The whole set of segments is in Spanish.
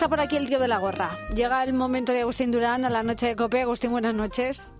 está por aquí el tío de la gorra. Llega el momento de Agustín Durán a la noche de Cope. Agustín, buenas noches.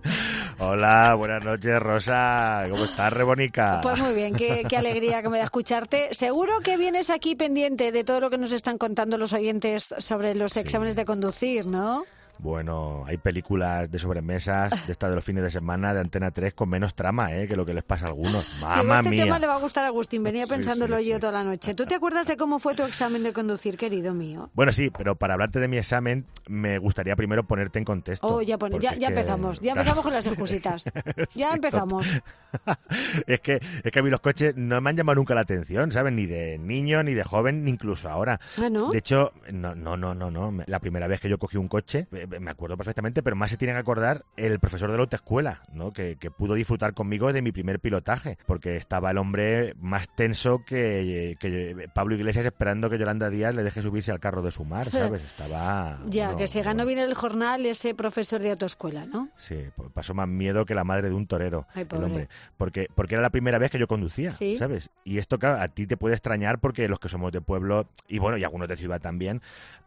Hola, buenas noches, Rosa. ¿Cómo estás, Rebonica? Pues muy bien, qué, qué alegría que me da escucharte. Seguro que vienes aquí pendiente de todo lo que nos están contando los oyentes sobre los exámenes de conducir, ¿no? Bueno, hay películas de sobremesas de estas de los fines de semana de Antena 3 con menos trama ¿eh? que lo que les pasa a algunos. ¡Mamma este mía! tema le va a gustar a Agustín. Venía pensándolo sí, yo sí. toda la noche. ¿Tú te acuerdas de cómo fue tu examen de conducir, querido mío? Bueno, sí, pero para hablarte de mi examen me gustaría primero ponerte en contexto. Oh, ya, pone- ya, ya empezamos. Ya claro. empezamos con las excusitas. Ya empezamos. es que es que a mí los coches no me han llamado nunca la atención, ¿sabes? Ni de niño, ni de joven, ni incluso ahora. Ah, ¿no? De hecho, no, no, no, no, no. La primera vez que yo cogí un coche, eh, me acuerdo perfectamente, pero más se tiene que acordar el profesor de la autoescuela, ¿no? Que, que pudo disfrutar conmigo de mi primer pilotaje, porque estaba el hombre más tenso que, que Pablo Iglesias esperando que Yolanda Díaz le deje subirse al carro de su mar, ¿sabes? Estaba... Ya, que se ganó bien el jornal ese profesor de autoescuela, ¿no? Sí, pues pasó más miedo que la madre de un torero, Ay, el hombre. Porque, porque era la primera vez que yo conducía, Sí. ¿sabes? Y esto, claro, a ti te puede extrañar porque los que somos de pueblo, y bueno, y algunos de ciudad también,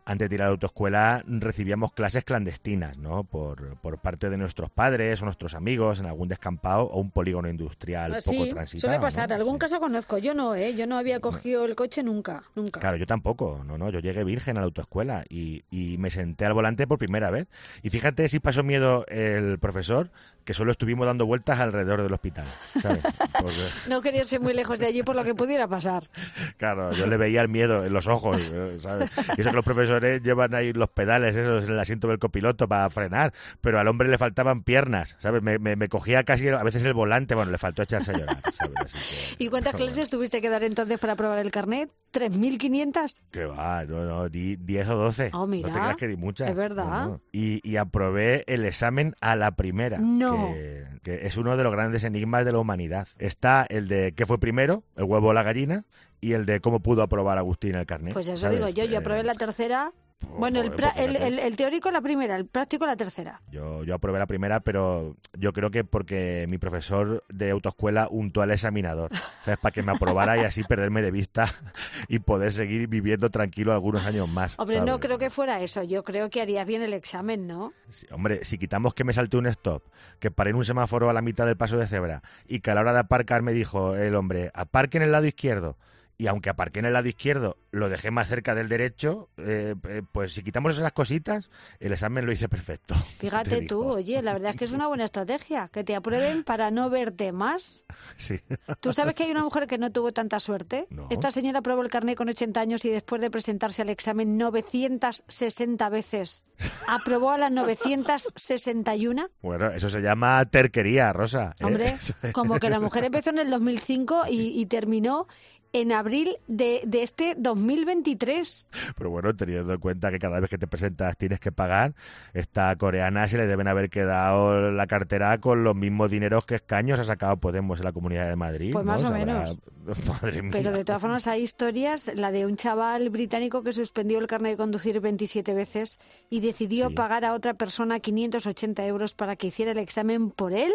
antes de ir a la autoescuela recibíamos clases clandestinas, ¿no? Por, por parte de nuestros padres o nuestros amigos en algún descampado o un polígono industrial Ah, poco sí, transitado. suele pasar. ¿no? Algún Sí. caso conozco. Yo no, ¿eh? Yo no había cogido el coche nunca, nunca. Claro, yo tampoco, no, no, yo llegué virgen a la autoescuela y, y me senté al volante por primera vez. Y fíjate si pasó miedo el profesor, que solo estuvimos dando vueltas alrededor del hospital, ¿sabes? Porque, No quería irse muy lejos de allí por lo que pudiera pasar. claro, yo le veía el miedo en los ojos, ¿sabes? Y eso que los profesores llevan ahí los pedales esos en el asiento del copiloto para frenar, pero al hombre le faltaban piernas, ¿sabes? Me, me- me cogía casi a veces el volante, bueno, le faltó echarse a llorar, ¿sabes? Así que- ¿Y cuántas bueno. clases tuviste que dar entonces para probar el carnet? ¿3.500? Que va, no, no, di 10 o 12. Oh, mira, no te creas que di muchas. es verdad. No. Y, y aprobé el examen a la primera. No. Que, que es uno de los grandes enigmas de la humanidad. Está el de qué fue primero, el huevo o la gallina, y el de cómo pudo aprobar Agustín el carnet. Pues eso ¿sabes? digo yo. Yo Eh, aprobé la tercera. Bueno, el, pues el, el- el teórico la primera, el práctico la tercera. Yo, yo aprobé la primera, pero yo creo que porque mi profesor de autoescuela untó al examinador, ¿sabes? Para que me aprobara y así perderme de vista y poder seguir viviendo tranquilo algunos años más. Hombre, no creo que fuera eso. Yo creo que harías bien el examen, ¿no? Sí, hombre, si quitamos que me salte un stop, que paré en un semáforo a la mitad del paso de cebra y que a la hora de aparcar me dijo el hombre, aparque en el lado izquierdo. Y aunque aparqué en el lado izquierdo, lo dejé más cerca del derecho, eh, eh, pues si quitamos esas cositas, el examen lo hice perfecto. Fíjate Te tú, oye, la verdad es que es una buena estrategia, que te aprueben para no verte más. Sí. ¿Tú sabes que hay una mujer que no tuvo tanta suerte? No. Esta señora aprobó el carnet con 80 años y después de presentarse al examen 960 veces, aprobó a las 961. Bueno, eso se llama terquería, Rosa. ¿eh? Hombre, como que la mujer empezó en el 2005 y, y terminó en abril de, de este 2023. Pero bueno, teniendo en cuenta que cada vez que te presentas tienes que pagar, esta coreana se le deben haber quedado la cartera con los mismos dineros que escaños ha sacado Podemos en la Comunidad de Madrid. Pues ¿no? más o menos. Madre mía. Pero de todas formas hay historias, la de un chaval británico que suspendió el carnet de conducir 27 veces y decidió Sí. pagar a otra persona 580 euros para que hiciera el examen por él.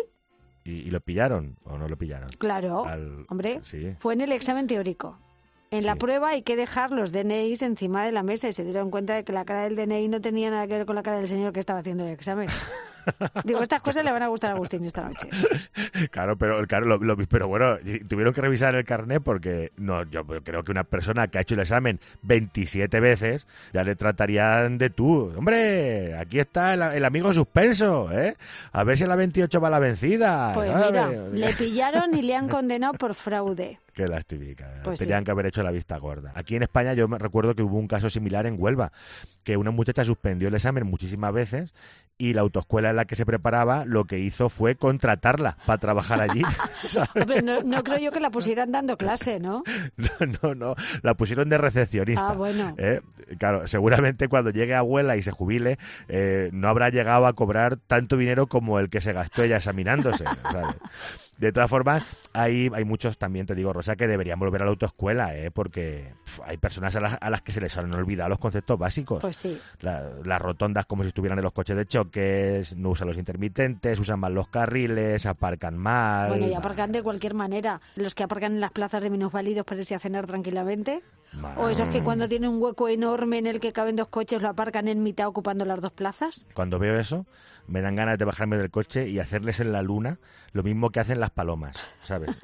¿Y, y lo pillaron o no lo pillaron? Claro, Al- hombre, Sí. fue en el examen teórico. En la prueba hay que dejar los DNIs encima de la mesa y se dieron cuenta de que la cara del DNI no tenía nada que ver con la cara del señor que estaba haciendo el examen. Digo, estas cosas le van a gustar a Agustín esta noche. Claro, pero claro, lo- lo- pero bueno, tuvieron que revisar el carnet porque no, yo creo que una persona que ha hecho el examen 27 veces ya le tratarían de tú. Hombre, aquí está el, el amigo suspenso, ¿eh? A ver si a la 28 va la vencida. Pues mira, le pillaron y le han condenado por fraude. Qué. Pues Tenían sí. que haber hecho la vista gorda. Aquí en España yo me recuerdo que hubo un caso similar en Huelva, que una muchacha suspendió el examen muchísimas veces y la autoescuela en la que se preparaba lo que hizo fue contratarla para trabajar allí. ¿sabes? Hombre, no, no creo yo que la pusieran dando clase, ¿no? No, no, no. La pusieron de recepcionista. Ah, bueno. ¿eh? Claro, seguramente cuando llegue abuela y se jubile, eh, no habrá llegado a cobrar tanto dinero como el que se gastó ella examinándose. ¿sabes? De todas formas, hay, hay muchos también, te digo, Rosa, que deberían volver a la autoescuela, ¿eh? porque hay personas a las, a las que se les han olvidado los conceptos básicos. Pues sí. La- las rotondas como si estuvieran en los coches de choques, no usan los intermitentes, usan mal los carriles, aparcan mal. Bueno, y aparcan de cualquier manera. Los que aparcan en las plazas de minusválidos para irse a cenar tranquilamente. O esos que cuando tiene un hueco enorme en el que caben dos coches lo aparcan en mitad ocupando las dos plazas. Cuando veo eso, me dan ganas de bajarme del coche y hacerles en la luna lo mismo que hacen las palomas, ¿sabes?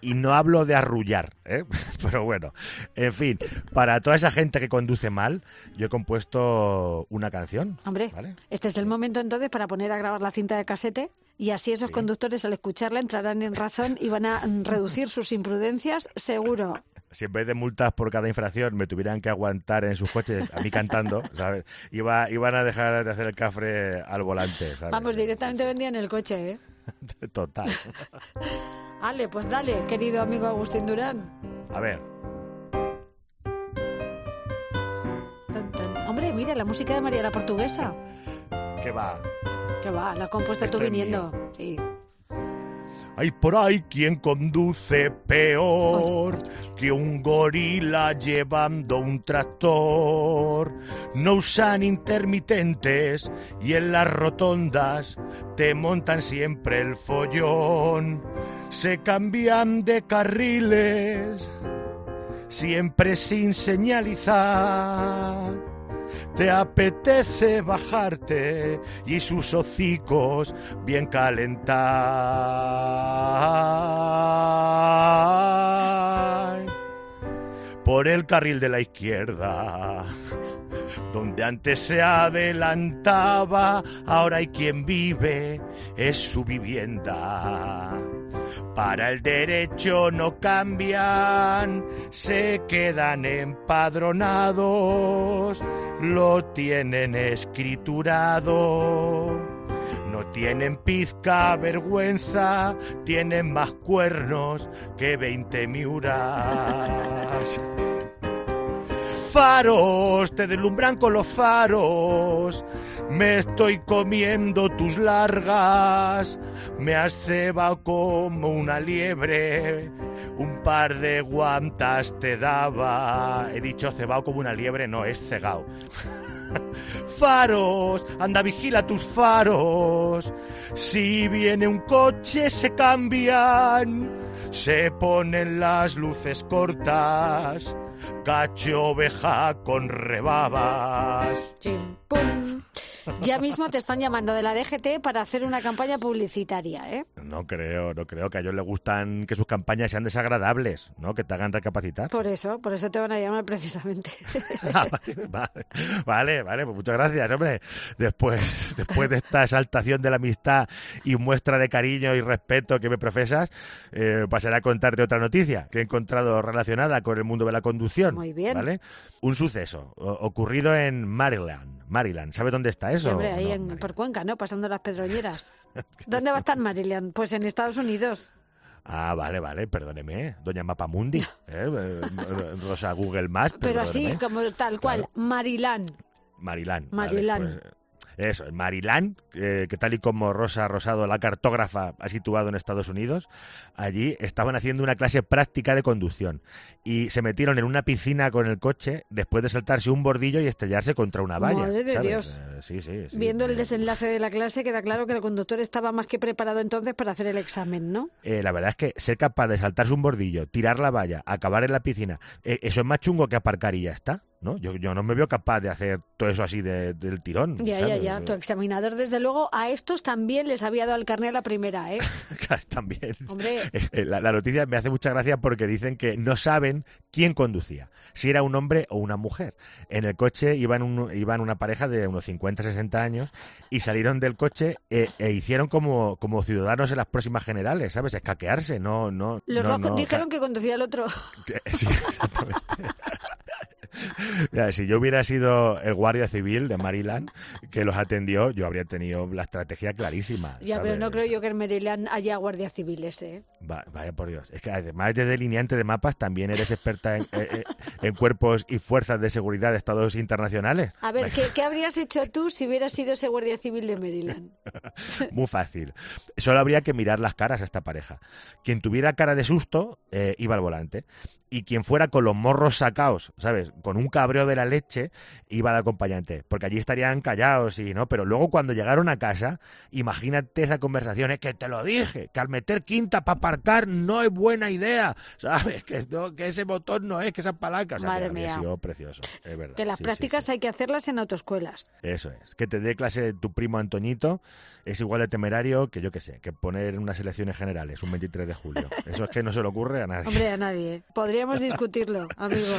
Y, no hablo de arrullar, ¿eh? Pero bueno, en fin, para toda esa gente que conduce mal, yo he compuesto una canción. Hombre, este es el momento entonces para poner a grabar la cinta de casete y así esos conductores al escucharla entrarán en razón y van a reducir sus imprudencias, seguro si en vez de multas por cada infracción me tuvieran que aguantar en sus coches a mí cantando, ¿sabes? Iba, iban a dejar de hacer el cafre al volante, Vamos, directamente vendían el coche, ¿eh? Total. Ale, pues dale, querido amigo Agustín Durán. A ver. Hombre, mira, la música de María la Portuguesa. ¿Qué va? ¿Qué va? La has compuesto tú viniendo. Sí. Hay por ahí quien conduce peor que un gorila llevando un tractor. No usan intermitentes y en las rotondas te montan siempre el follón. Se cambian de carriles siempre sin señalizar te apetece bajarte y sus hocicos bien calentar por el carril de la izquierda. Donde antes se adelantaba, ahora hay quien vive, es su vivienda. Para el derecho no cambian, se quedan empadronados, lo tienen escriturado. No tienen pizca vergüenza, tienen más cuernos que veinte miuras faros, te deslumbran con los faros. Me estoy comiendo tus largas, me has cebado como una liebre. Un par de guantas te daba. He dicho cebado como una liebre, no, es cegao. faros, anda vigila tus faros. Si viene un coche se cambian, se ponen las luces cortas cacho oveja con rebabas. Ya mismo te están llamando de la DGT para hacer una campaña publicitaria, ¿eh? No creo, no creo que a ellos les gustan que sus campañas sean desagradables, ¿no? Que te hagan recapacitar. Por eso, por eso te van a llamar precisamente. Ah, vale, vale, pues muchas gracias, hombre. Después, después de esta exaltación de la amistad y muestra de cariño y respeto que me profesas, eh, pasaré a contarte otra noticia que he encontrado relacionada con el mundo de la conducción. Muy bien. ¿Vale? Un suceso ocurrido en Maryland. Maryland, ¿sabe dónde está eso? hombre, ahí en, por Cuenca, ¿no? Pasando las pedroñeras. ¿Dónde va a estar Maryland? Pues en Estados Unidos. Ah, vale, vale, perdóneme, doña Mapamundi, ¿eh? eh Rosa Google Maps. Pero así, como tal cual, Maryland. Maryland. Maryland. Pues, eso, en Maryland, que tal y como Rosa Rosado, la cartógrafa, ha situado en Estados Unidos, allí estaban haciendo una clase práctica de conducción y se metieron en una piscina con el coche después de saltarse un bordillo y estrellarse contra una valla. Madre de Dios. Eh, sí, sí, Viendo el desenlace de la clase, queda claro que el conductor estaba más que preparado entonces para hacer el examen, ¿no? Eh, la verdad es que ser capaz de saltarse un bordillo, tirar la valla, acabar en la piscina, eh, eso es más chungo que aparcar y ya está. ¿No? Yo, yo no me veo capaz de hacer todo eso así del tirón. Ya, ya, ya. Tu examinador, desde luego, a estos también les había dado el carnet a la primera, ¿eh? también. Hombre. Eh, la, noticia me hace mucha gracia porque dicen que no saben quién conducía, si era un hombre o una mujer. En el coche iban, un, iban una pareja de unos 50, 60 años y salieron del coche e, e hicieron como, como ciudadanos en las próximas generales, ¿sabes? Escaquearse, no... no Los dos dijeron que conducía el otro. sí, exactamente. si yo hubiera sido el guardia civil de Maryland que los atendió, yo habría tenido la estrategia clarísima. Ya, pero no creo yo que en Maryland haya guardia civiles, ¿eh? vaya por Dios. Es que además de delineante de mapas, también eres experta en, eh, eh, cuerpos y fuerzas de seguridad de estados internacionales. A ver, ¿qué, habrías hecho tú si hubieras sido ese guardia civil de Maryland? Muy fácil. Solo habría que mirar las caras a esta pareja. Quien tuviera cara de susto eh, iba al volante y quien fuera con los morros sacados, ¿sabes? Con un cabreo de la leche, iba de acompañante, porque allí estarían callados y no, pero luego cuando llegaron a casa, imagínate esa conversación, es que te lo dije, que al meter quinta para aparcar no es buena idea, ¿sabes? Que, que ese botón no es, que esas palancas, o Madre que mía. sido precioso, es verdad. Que las sí, prácticas sí. hay que hacerlas en autoescuelas. Eso es, que te dé clase tu primo Antoñito es igual de temerario que yo que sé, que poner unas elecciones generales un 23 de julio. Eso es que no se le ocurre a nadie. Hombre, a nadie. Podríamos discutirlo, amigo.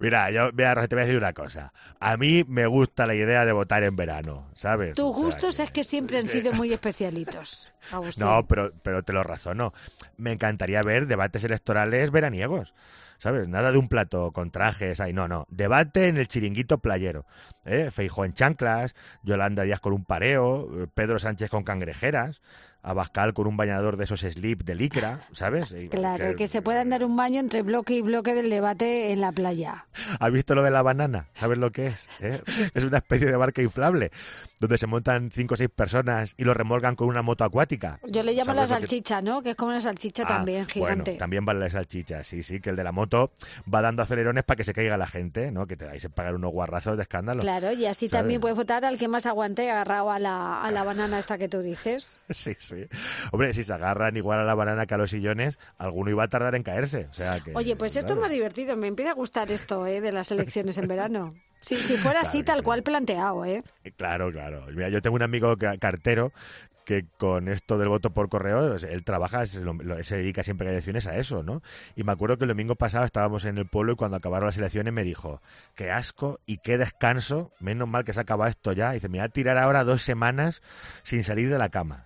Mira, yo mira, te voy a decir una cosa. A mí me gusta la idea de votar en verano, ¿sabes? Tus O sea, gustos es que siempre han sido muy especialitos, Agustín. No, pero, pero te lo razono. Me encantaría ver debates electorales veraniegos. ¿Sabes? Nada de un plato con trajes. Ay, no, no. Debate en el chiringuito playero. ¿eh? Feijó en chanclas, Yolanda Díaz con un pareo, eh, Pedro Sánchez con cangrejeras, Abascal con un bañador de esos slip de licra, ¿sabes? Claro, que se puedan dar un baño entre bloque y bloque del debate en la playa. ¿Has visto lo de la banana? ¿Sabes lo que es? ¿Eh? Es una especie de barca inflable donde se montan cinco o seis personas y lo remolgan con una moto acuática. Yo le llamo la ¿Sabes lo que- salchicha, ¿no? Que es como una salchicha Ah, también, gigante. Bueno, también vale la salchicha, sí, sí, que el de la moto va dando acelerones para que se caiga la gente, ¿no? Que te vais a pagar unos guarrazos de escándalo. Claro, y así ¿Sabes? también puedes votar al que más aguante agarrado a la, a la banana esta que tú dices. Sí, sí. Hombre, si se agarran igual a la banana que a los sillones, alguno iba a tardar en caerse. O sea que, Oye, pues esto es más divertido. Me empieza a gustar esto ¿eh? de las elecciones en verano. Si, si fuera así, Claro tal sí. cual planteado, ¿eh? Eh, Claro, claro. Mira, yo tengo un amigo ca- cartero que con esto del voto por correo, él trabaja, se, lo- lo- se dedica siempre a elecciones a eso, ¿no? Y me acuerdo que el domingo pasado estábamos en el pueblo y cuando acabaron las elecciones me dijo, qué asco y qué descanso, menos mal que se acaba esto ya. Y dice, me voy a tirar ahora dos semanas sin salir de la cama.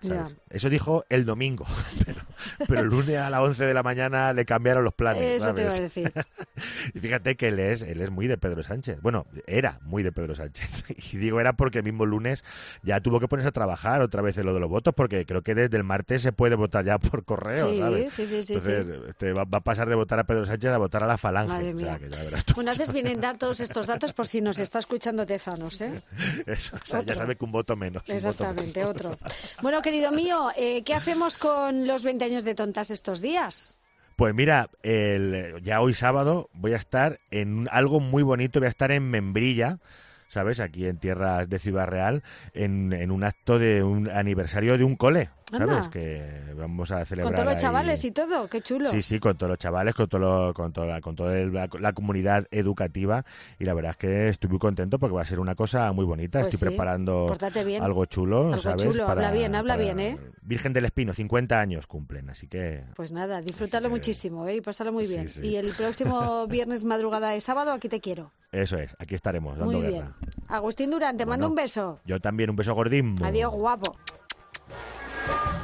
Eso dijo el domingo, pero, pero el lunes a las 11 de la mañana le cambiaron los planes, Eso te iba a decir. Y fíjate que él es, él es muy de Pedro Sánchez. Bueno, era muy de Pedro Sánchez. Y digo era porque el mismo lunes ya tuvo que ponerse a trabajar otra vez en lo de los votos, porque creo que desde el martes se puede votar ya por correo, Sí, ¿sabes? sí, sí, sí, Entonces, este, va, va a pasar de votar a Pedro Sánchez a votar a la falange. Madre O sea, mía. que ya verás tú. Bueno, haces bien en dar todos estos datos por si nos está escuchando Tezanos, ¿eh? Eso, o sea, ya sabe que un voto menos. voto Exactamente, menos. otro. Bueno, querido mío, eh, ¿qué hacemos con los 20 años de tontas estos días? Pues mira, el, ya hoy sábado voy a estar en algo muy bonito, voy a estar en Membrilla, ¿sabes? Aquí en tierras de Ciudad Real, en, en un acto de un aniversario de un cole, ¿sabes? Anda. Que vamos a celebrar. Con todos los ahí- chavales y todo, qué chulo. Sí, sí, con todos los chavales, con, todo lo- con toda, la, con toda la, la comunidad educativa y la verdad es que estoy muy contento porque va a ser una cosa muy bonita. Pues estoy sí, preparando algo chulo, Algo ¿sabes? chulo, habla bien, habla bien, ¿eh? Virgen del Espino, 50 años cumplen, así que Pues nada, disfrútalo que- muchísimo ¿eh? y pásalo muy bien. sí. Y el próximo viernes, madrugada de sábado, aquí te quiero. eso es, aquí estaremos dando Muy guerra. bien. Agustín Durán, te mando un beso. Yo también, un beso gordín. Adiós, guapo. Thank you.